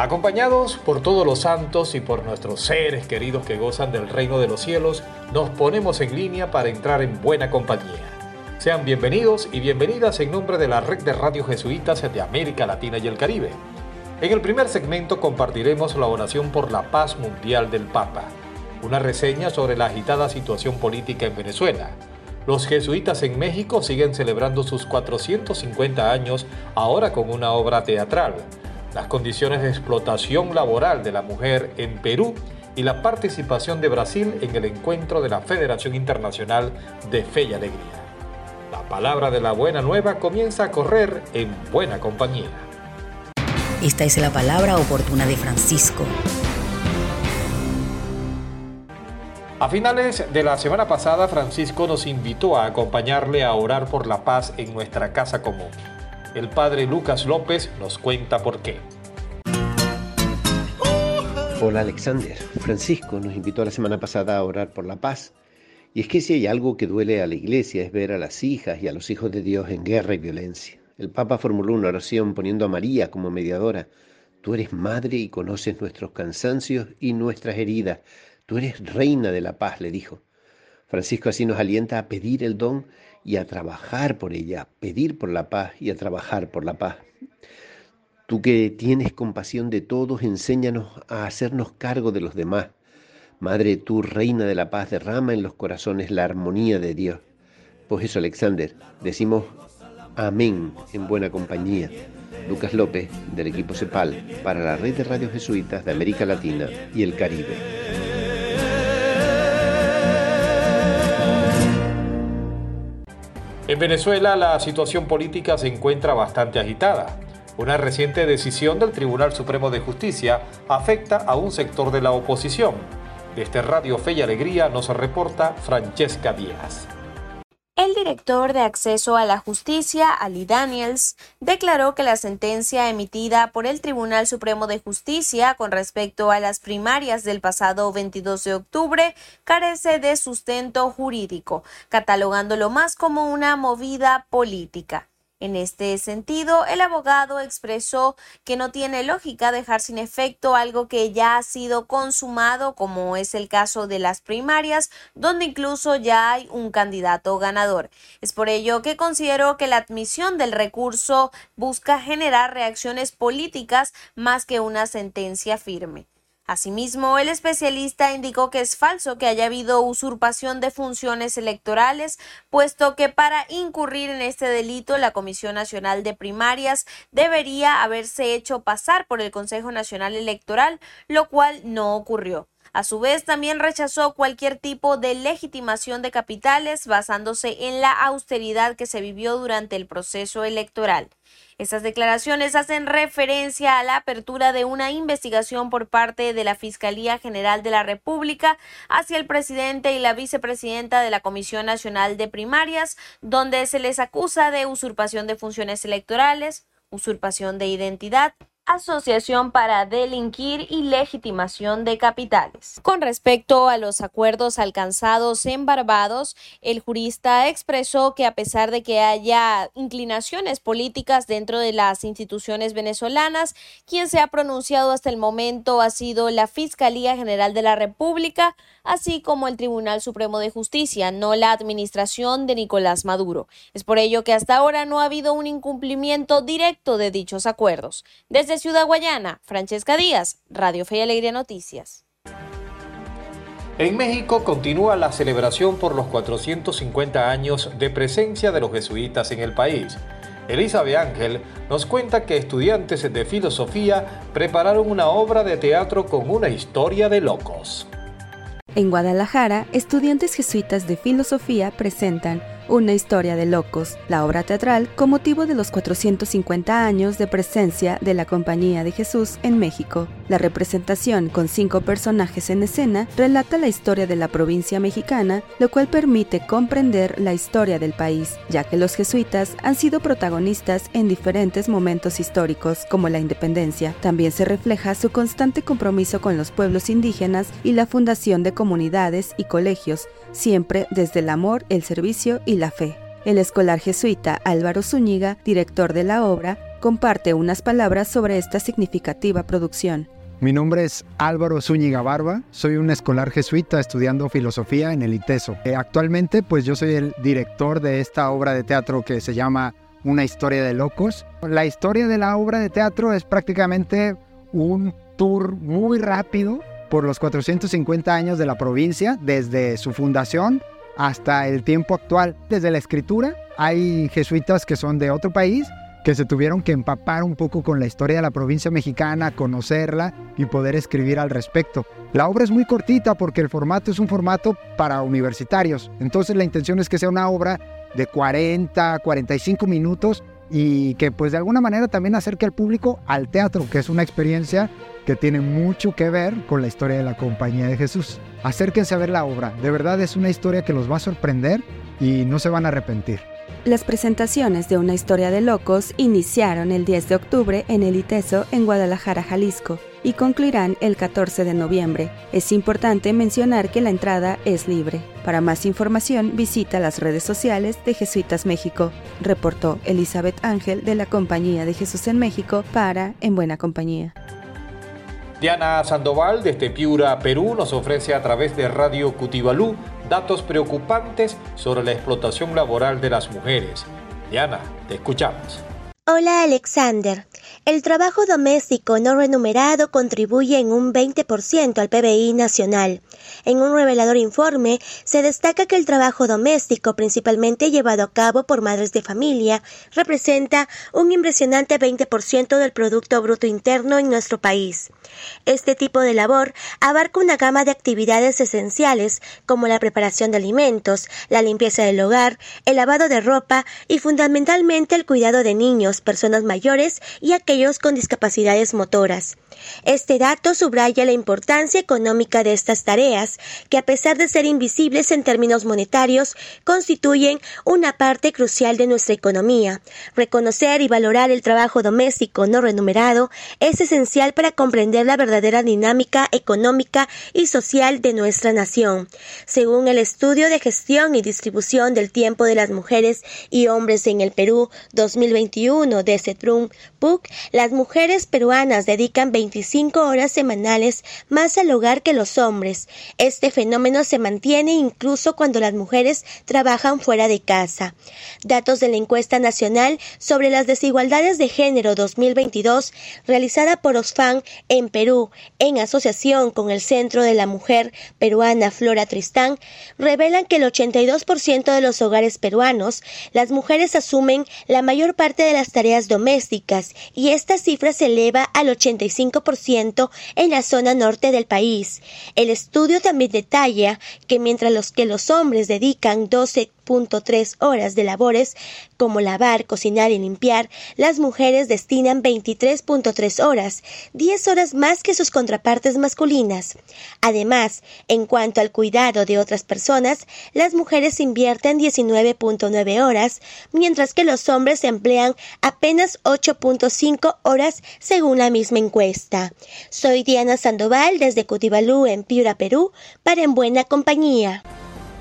Acompañados por todos los santos y por nuestros seres queridos que gozan del reino de los cielos, nos ponemos en línea para entrar en buena compañía. Sean bienvenidos y bienvenidas en nombre de la red de radio jesuitas de América Latina y el Caribe. En el primer segmento compartiremos la oración por la paz mundial del Papa, una reseña sobre la agitada situación política en Venezuela. Los jesuitas en México siguen celebrando sus 450 años ahora con una obra teatral las condiciones de explotación laboral de la mujer en Perú y la participación de Brasil en el encuentro de la Federación Internacional de Fe y Alegría. La palabra de la buena nueva comienza a correr en buena compañía. Esta es la palabra oportuna de Francisco. A finales de la semana pasada, Francisco nos invitó a acompañarle a orar por la paz en nuestra casa común. El padre Lucas López nos cuenta por qué. Hola Alexander. Francisco nos invitó la semana pasada a orar por la paz. Y es que si hay algo que duele a la iglesia es ver a las hijas y a los hijos de Dios en guerra y violencia. El Papa formuló una oración poniendo a María como mediadora. Tú eres madre y conoces nuestros cansancios y nuestras heridas. Tú eres reina de la paz, le dijo. Francisco así nos alienta a pedir el don y a trabajar por ella, pedir por la paz y a trabajar por la paz. Tú que tienes compasión de todos, enséñanos a hacernos cargo de los demás. Madre, tú, reina de la paz, derrama en los corazones la armonía de Dios. Pues eso, Alexander, decimos amén en buena compañía. Lucas López, del equipo CEPAL, para la red de radios jesuitas de América Latina y el Caribe. En Venezuela la situación política se encuentra bastante agitada. Una reciente decisión del Tribunal Supremo de Justicia afecta a un sector de la oposición. Desde Radio Fe y Alegría nos reporta Francesca Díaz. El director de acceso a la justicia, Ali Daniels, declaró que la sentencia emitida por el Tribunal Supremo de Justicia con respecto a las primarias del pasado 22 de octubre carece de sustento jurídico, catalogándolo más como una movida política. En este sentido, el abogado expresó que no tiene lógica dejar sin efecto algo que ya ha sido consumado, como es el caso de las primarias, donde incluso ya hay un candidato ganador. Es por ello que considero que la admisión del recurso busca generar reacciones políticas más que una sentencia firme. Asimismo, el especialista indicó que es falso que haya habido usurpación de funciones electorales, puesto que para incurrir en este delito la Comisión Nacional de Primarias debería haberse hecho pasar por el Consejo Nacional Electoral, lo cual no ocurrió. A su vez, también rechazó cualquier tipo de legitimación de capitales basándose en la austeridad que se vivió durante el proceso electoral. Estas declaraciones hacen referencia a la apertura de una investigación por parte de la Fiscalía General de la República hacia el presidente y la vicepresidenta de la Comisión Nacional de Primarias, donde se les acusa de usurpación de funciones electorales, usurpación de identidad, asociación para delinquir y legitimación de capitales. Con respecto a los acuerdos alcanzados en Barbados, el jurista expresó que a pesar de que haya inclinaciones políticas dentro de las instituciones venezolanas, quien se ha pronunciado hasta el momento ha sido la Fiscalía General de la República, así como el Tribunal Supremo de Justicia, no la administración de Nicolás Maduro. Es por ello que hasta ahora no ha habido un incumplimiento directo de dichos acuerdos. Desde Ciudad Guayana, Francesca Díaz, Radio Fe y Alegría Noticias. En México continúa la celebración por los 450 años de presencia de los jesuitas en el país. Elizabeth Ángel nos cuenta que estudiantes de filosofía prepararon una obra de teatro con una historia de locos. En Guadalajara, estudiantes jesuitas de filosofía presentan Una historia de locos, la obra teatral con motivo de los 450 años de presencia de la Compañía de Jesús en México. La representación con cinco personajes en escena relata la historia de la provincia mexicana, lo cual permite comprender la historia del país, ya que los jesuitas han sido protagonistas en diferentes momentos históricos, como la independencia. También se refleja su constante compromiso con los pueblos indígenas y la fundación de comunidades y colegios, siempre desde el amor, el servicio y la fe. El escolar jesuita Álvaro Zúñiga, director de la obra, comparte unas palabras sobre esta significativa producción. Mi nombre es Álvaro Zúñiga Barba, soy un escolar jesuita estudiando filosofía en el ITESO. Eh, actualmente pues yo soy el director de esta obra de teatro que se llama Una historia de locos. La historia de la obra de teatro es prácticamente un tour muy rápido por los 450 años de la provincia, desde su fundación hasta el tiempo actual. Desde la escritura hay jesuitas que son de otro país que se tuvieron que empapar un poco con la historia de la provincia mexicana, conocerla y poder escribir al respecto. La obra es muy cortita porque el formato es un formato para universitarios, entonces la intención es que sea una obra de 40, 45 minutos y que pues de alguna manera también acerque al público al teatro, que es una experiencia que tiene mucho que ver con la historia de la Compañía de Jesús. Acérquense a ver la obra, de verdad es una historia que los va a sorprender y no se van a arrepentir. Las presentaciones de Una historia de locos iniciaron el 10 de octubre en el ITESO en Guadalajara, Jalisco, y concluirán el 14 de noviembre. Es importante mencionar que la entrada es libre. Para más información visita las redes sociales de Jesuitas México, reportó Elizabeth Ángel de la Compañía de Jesús en México para En Buena Compañía. Diana Sandoval desde Piura, Perú, nos ofrece a través de Radio Cutibalú datos preocupantes sobre la explotación laboral de las mujeres. Diana, te escuchamos. Hola Alexander. El trabajo doméstico no remunerado contribuye en un 20% al PBI nacional. En un revelador informe se destaca que el trabajo doméstico, principalmente llevado a cabo por madres de familia, representa un impresionante 20% del Producto Bruto Interno en nuestro país. Este tipo de labor abarca una gama de actividades esenciales como la preparación de alimentos, la limpieza del hogar, el lavado de ropa y fundamentalmente el cuidado de niños, personas mayores y aquellos con discapacidades motoras. Este dato subraya la importancia económica de estas tareas, que a pesar de ser invisibles en términos monetarios, constituyen una parte crucial de nuestra economía. Reconocer y valorar el trabajo doméstico no remunerado es esencial para comprender la verdadera dinámica económica y social de nuestra nación. Según el estudio de gestión y distribución del tiempo de las mujeres y hombres en el Perú 2021 de Cetrum PUC, las mujeres peruanas dedican 25 horas semanales más al hogar que los hombres. Este fenómeno se mantiene incluso cuando las mujeres trabajan fuera de casa. Datos de la encuesta nacional sobre las desigualdades de género 2022 realizada por Osfan en Perú en asociación con el Centro de la Mujer Peruana Flora Tristán revelan que el 82% de los hogares peruanos las mujeres asumen la mayor parte de las tareas domésticas y esta cifra se eleva al 85% en la zona norte del país. El estudio también detalla que mientras los que los hombres dedican 12 tres horas de labores como lavar, cocinar y limpiar, las mujeres destinan 23.3 horas, 10 horas más que sus contrapartes masculinas. Además, en cuanto al cuidado de otras personas, las mujeres invierten 19.9 horas, mientras que los hombres emplean apenas 8.5 horas según la misma encuesta. Soy Diana Sandoval desde Cutibalú en Piura, Perú, para En Buena Compañía.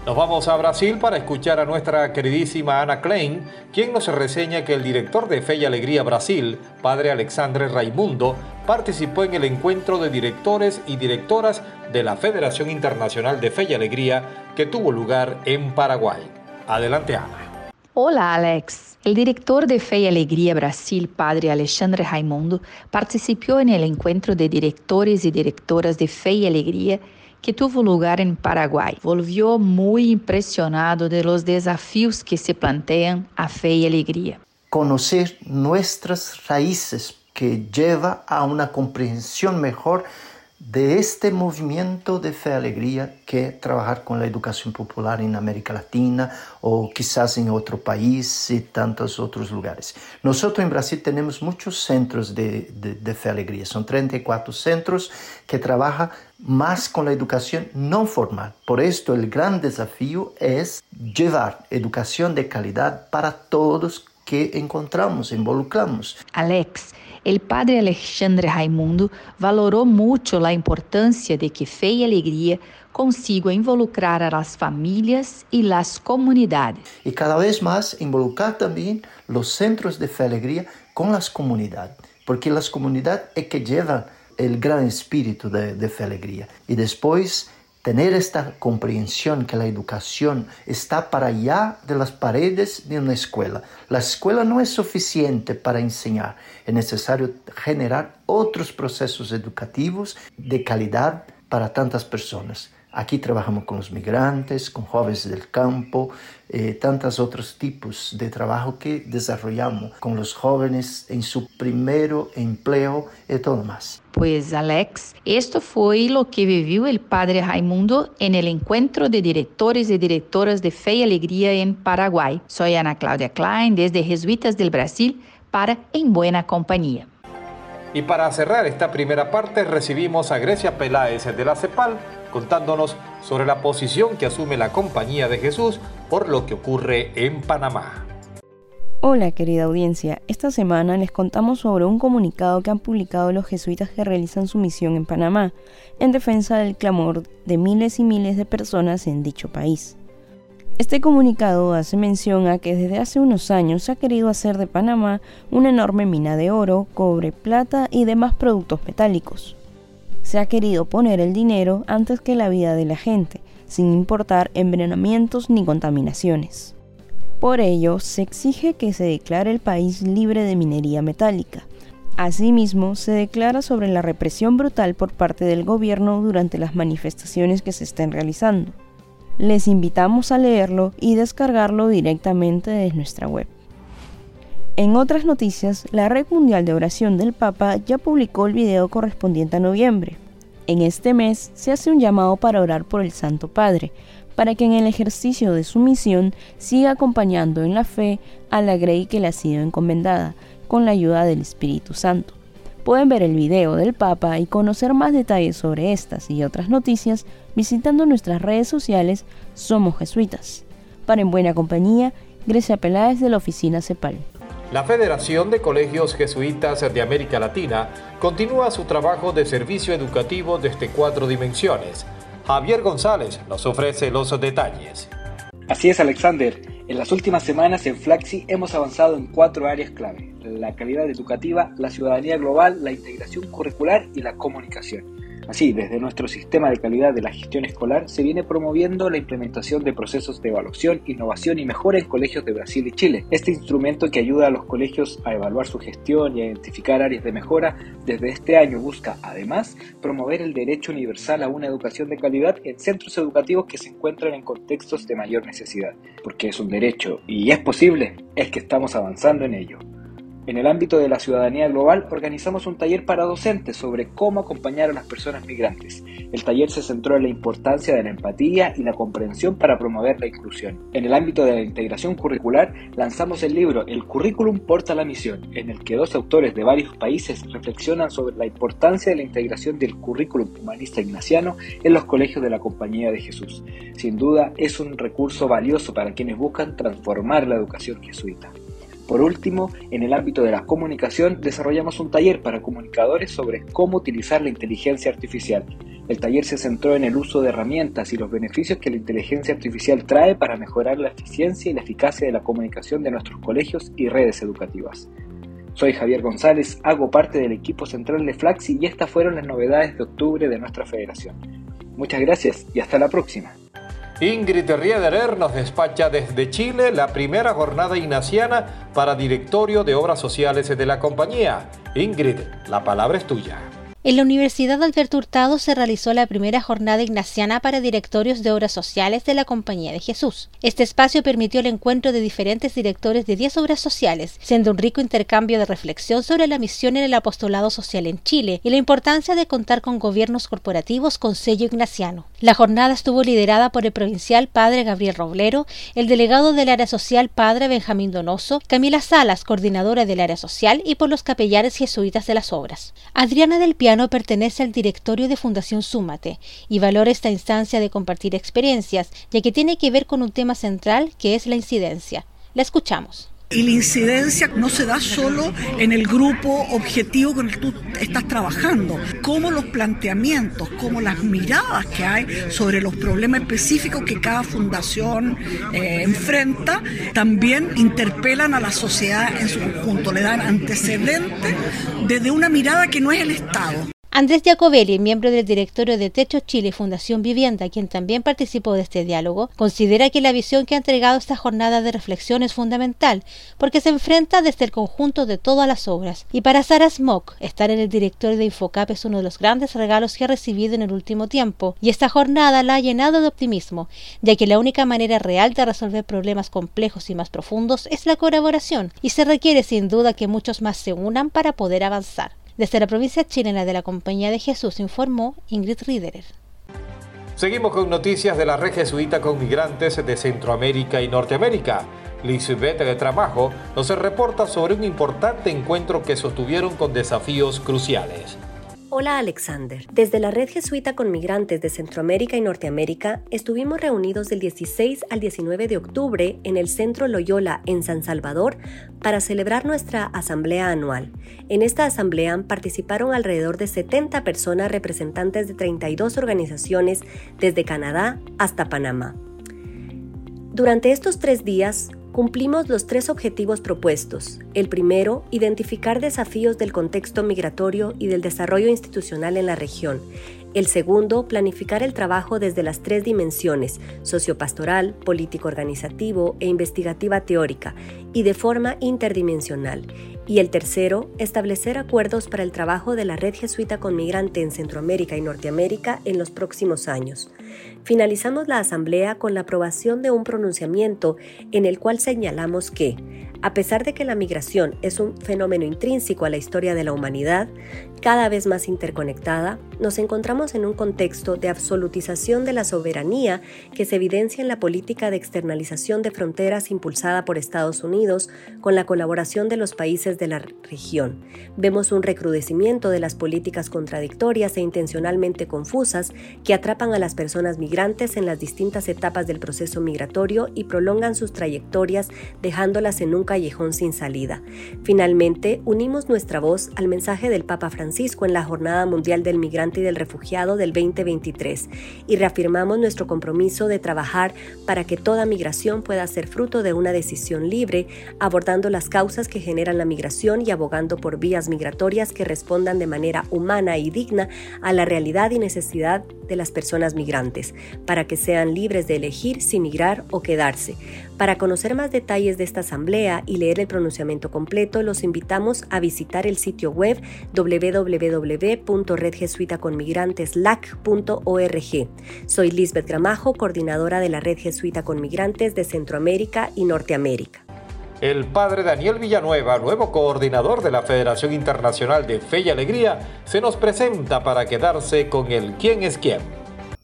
Nos vamos a Brasil para escuchar a nuestra queridísima Ana Klein, quien nos reseña que el director de Fe y Alegría Brasil, padre Alexandre Raimundo, participó en el encuentro de directores y directoras de la Federación Internacional de Fe y Alegría que tuvo lugar en Paraguay. Adelante, Ana. Hola, Alex. El director de Fe y Alegría Brasil, padre Alexandre Raimundo, participó en el encuentro de directores y directoras de Fe y Alegría que tuvo lugar em Paraguai. Volvió muito impressionado de los desafios que se plantean a fé e alegria. Conocer nuestras raíces que lleva a una comprensión mejor de este movimiento de fe y alegría que trabajar con la educación popular en América Latina o quizás en otro país y tantos otros lugares. Nosotros en Brasil tenemos muchos centros de, de, fe y alegría, son 34 centros que trabajan más con la educación no formal. Por esto el gran desafío es llevar educación de calidad para todos que encontramos, involucramos. Alex, el padre Alexandre Raimundo valoró mucho la importancia de que Fe y Alegría consiga involucrar a las familias y las comunidades. Y cada vez más involucrar también los centros de Fe y Alegría con las comunidades, porque las comunidades es que llevan el gran espíritu de, de Fe Alegría. Y después tener esta comprensión que la educación está para allá de las paredes de una escuela. La escuela no es suficiente para enseñar, es necesario generar otros procesos educativos de calidad para tantas personas. Aquí trabajamos con los migrantes, con jóvenes del campo, eh, tantos otros tipos de trabajo que desarrollamos con los jóvenes en su primer empleo y todo más. Pues Alex, esto fue lo que vivió el padre Raimundo en el encuentro de directores y directoras de Fe y Alegría en Paraguay. Soy Ana Claudia Klein desde Jesuitas del Brasil para En Buena Compañía. Y para cerrar esta primera parte recibimos a Grecia Peláez de la CEPAL contándonos sobre la posición que asume la Compañía de Jesús por lo que ocurre en Panamá. Hola querida audiencia, esta semana les contamos sobre un comunicado que han publicado los jesuitas que realizan su misión en Panamá, en defensa del clamor de miles y miles de personas en dicho país. Este comunicado hace mención a que desde hace unos años se ha querido hacer de Panamá una enorme mina de oro, cobre, plata y demás productos metálicos se ha querido poner el dinero antes que la vida de la gente, sin importar envenenamientos ni contaminaciones. Por ello, se exige que se declare el país libre de minería metálica. Asimismo, se declara sobre la represión brutal por parte del gobierno durante las manifestaciones que se estén realizando. Les invitamos a leerlo y descargarlo directamente desde nuestra web. En otras noticias, la Red Mundial de Oración del Papa ya publicó el video correspondiente a noviembre. En este mes se hace un llamado para orar por el Santo Padre, para que en el ejercicio de su misión siga acompañando en la fe a la Grey que le ha sido encomendada, con la ayuda del Espíritu Santo. Pueden ver el video del Papa y conocer más detalles sobre estas y otras noticias visitando nuestras redes sociales Somos Jesuitas. Para En Buena Compañía, Grecia Peláez de la Oficina CEPAL. La Federación de Colegios Jesuitas de América Latina continúa su trabajo de servicio educativo desde cuatro dimensiones. Javier González nos ofrece los detalles. Así es, Alexander. En las últimas semanas en Flaxi hemos avanzado en cuatro áreas clave. La calidad educativa, la ciudadanía global, la integración curricular y la comunicación. Así, desde nuestro sistema de calidad de la gestión escolar se viene promoviendo la implementación de procesos de evaluación, innovación y mejora en colegios de Brasil y Chile. Este instrumento que ayuda a los colegios a evaluar su gestión y a identificar áreas de mejora, desde este año busca además promover el derecho universal a una educación de calidad en centros educativos que se encuentran en contextos de mayor necesidad. Porque es un derecho y es posible, es que estamos avanzando en ello. En el ámbito de la ciudadanía global organizamos un taller para docentes sobre cómo acompañar a las personas migrantes. El taller se centró en la importancia de la empatía y la comprensión para promover la inclusión. En el ámbito de la integración curricular lanzamos el libro El currículum porta la misión, en el que dos autores de varios países reflexionan sobre la importancia de la integración del currículum humanista ignaciano en los colegios de la Compañía de Jesús. Sin duda es un recurso valioso para quienes buscan transformar la educación jesuita. Por último, en el ámbito de la comunicación desarrollamos un taller para comunicadores sobre cómo utilizar la inteligencia artificial. El taller se centró en el uso de herramientas y los beneficios que la inteligencia artificial trae para mejorar la eficiencia y la eficacia de la comunicación de nuestros colegios y redes educativas. Soy Javier González, hago parte del equipo central de Flaxi y estas fueron las novedades de octubre de nuestra federación. Muchas gracias y hasta la próxima. Ingrid Riederer nos despacha desde Chile la primera jornada ignaciana para directorio de obras sociales de la compañía. Ingrid, la palabra es tuya. En la Universidad Alberto Hurtado se realizó la primera jornada ignaciana para directorios de obras sociales de la Compañía de Jesús. Este espacio permitió el encuentro de diferentes directores de 10 obras sociales, siendo un rico intercambio de reflexión sobre la misión en el apostolado social en Chile y la importancia de contar con gobiernos corporativos con sello ignaciano. La jornada estuvo liderada por el provincial Padre Gabriel Roblero, el delegado del área social Padre Benjamín Donoso, Camila Salas, coordinadora del área social, y por los capellanes jesuitas de las obras. Adriana del pertenece al directorio de Fundación Súmate y valora esta instancia de compartir experiencias, ya que tiene que ver con un tema central que es la incidencia. La escuchamos. Y la incidencia no se da solo en el grupo objetivo con el que tú estás trabajando, como los planteamientos, como las miradas que hay sobre los problemas específicos que cada fundación eh, enfrenta, también interpelan a la sociedad en su conjunto, le dan antecedentes desde una mirada que no es el Estado. Andrés Jacobelli, miembro del directorio de Techo Chile Fundación Vivienda, quien también participó de este diálogo, considera que la visión que ha entregado esta jornada de reflexión es fundamental, porque se enfrenta desde el conjunto de todas las obras. Y para Sara Smock, estar en el directorio de Infocap es uno de los grandes regalos que ha recibido en el último tiempo, y esta jornada la ha llenado de optimismo, ya que la única manera real de resolver problemas complejos y más profundos es la colaboración, y se requiere sin duda que muchos más se unan para poder avanzar. Desde la provincia chilena de la Compañía de Jesús informó Ingrid Riederer. Seguimos con noticias de la red jesuita con migrantes de Centroamérica y Norteamérica. Lisbeth de Tramajo nos reporta sobre un importante encuentro que sostuvieron con desafíos cruciales. Hola Alexander. Desde la Red Jesuita con Migrantes de Centroamérica y Norteamérica estuvimos reunidos del 16 al 19 de octubre en el Centro Loyola en San Salvador para celebrar nuestra asamblea anual. En esta asamblea participaron alrededor de 70 personas representantes de 32 organizaciones desde Canadá hasta Panamá. Durante estos tres días cumplimos los tres objetivos propuestos. El primero, identificar desafíos del contexto migratorio y del desarrollo institucional en la región. El segundo, planificar el trabajo desde las tres dimensiones, sociopastoral, político-organizativo e investigativa teórica, y de forma interdimensional. Y el tercero, establecer acuerdos para el trabajo de la red jesuita con migrante en Centroamérica y Norteamérica en los próximos años. Finalizamos la asamblea con la aprobación de un pronunciamiento en el cual señalamos que, a pesar de que la migración es un fenómeno intrínseco a la historia de la humanidad, cada vez más interconectada, nos encontramos en un contexto de absolutización de la soberanía que se evidencia en la política de externalización de fronteras impulsada por Estados Unidos con la colaboración de los países de la región. Vemos un recrudecimiento de las políticas contradictorias e intencionalmente confusas que atrapan a las personas migrantes en las distintas etapas del proceso migratorio y prolongan sus trayectorias dejándolas en un callejón sin salida. Finalmente, unimos nuestra voz al mensaje del Papa Francisco en la Jornada Mundial del Migrante y del Refugiado del 2023 y reafirmamos nuestro compromiso de trabajar para que toda migración pueda ser fruto de una decisión libre, abordando las causas que generan la migración y abogando por vías migratorias que respondan de manera humana y digna a la realidad y necesidad de las personas migrantes, para que sean libres de elegir si migrar o quedarse. Para conocer más detalles de esta asamblea y leer el pronunciamiento completo, los invitamos a visitar el sitio web www www.redjesuitaconmigranteslac.org. Soy Lisbeth Gramajo, coordinadora de la Red Jesuita con Migrantes de Centroamérica y Norteamérica. El padre Daniel Villanueva, nuevo coordinador de la Federación Internacional de Fe y Alegría, se nos presenta para quedarse con el quién es quién.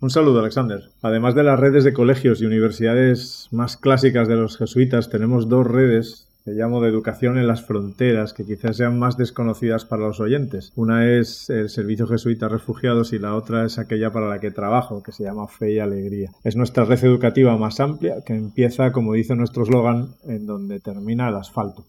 Un saludo, Alexander. Además de las redes de colegios y universidades más clásicas de los jesuitas, tenemos dos redes que llamo de educación en las fronteras, que quizás sean más desconocidas para los oyentes. Una es el Servicio Jesuita Refugiados y la otra es aquella para la que trabajo, que se llama Fe y Alegría. Es nuestra red educativa más amplia, que empieza, como dice nuestro eslogan, en donde termina el asfalto.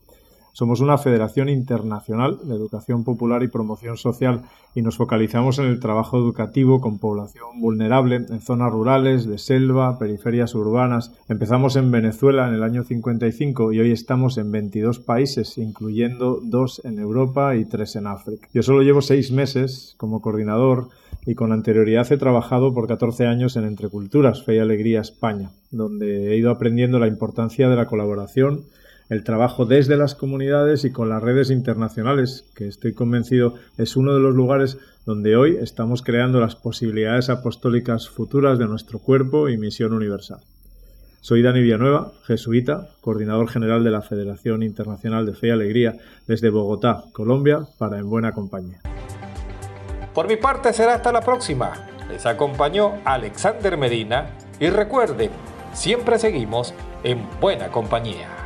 Somos una federación internacional de educación popular y promoción social y nos focalizamos en el trabajo educativo con población vulnerable en zonas rurales, de selva, periferias urbanas. Empezamos en Venezuela en el año 55 y hoy estamos en 22 países, incluyendo dos en Europa y tres en África. Yo solo llevo seis meses como coordinador y con anterioridad he trabajado por 14 años en Entre Culturas, Fe y Alegría España, donde he ido aprendiendo la importancia de la colaboración el trabajo desde las comunidades y con las redes internacionales, que estoy convencido es uno de los lugares donde hoy estamos creando las posibilidades apostólicas futuras de nuestro cuerpo y misión universal. Soy Dani Villanueva, jesuita, coordinador general de la Federación Internacional de Fe y Alegría desde Bogotá, Colombia, para En Buena Compañía. Por mi parte será hasta la próxima. Les acompañó Alexander Medina y recuerden, siempre seguimos en buena compañía.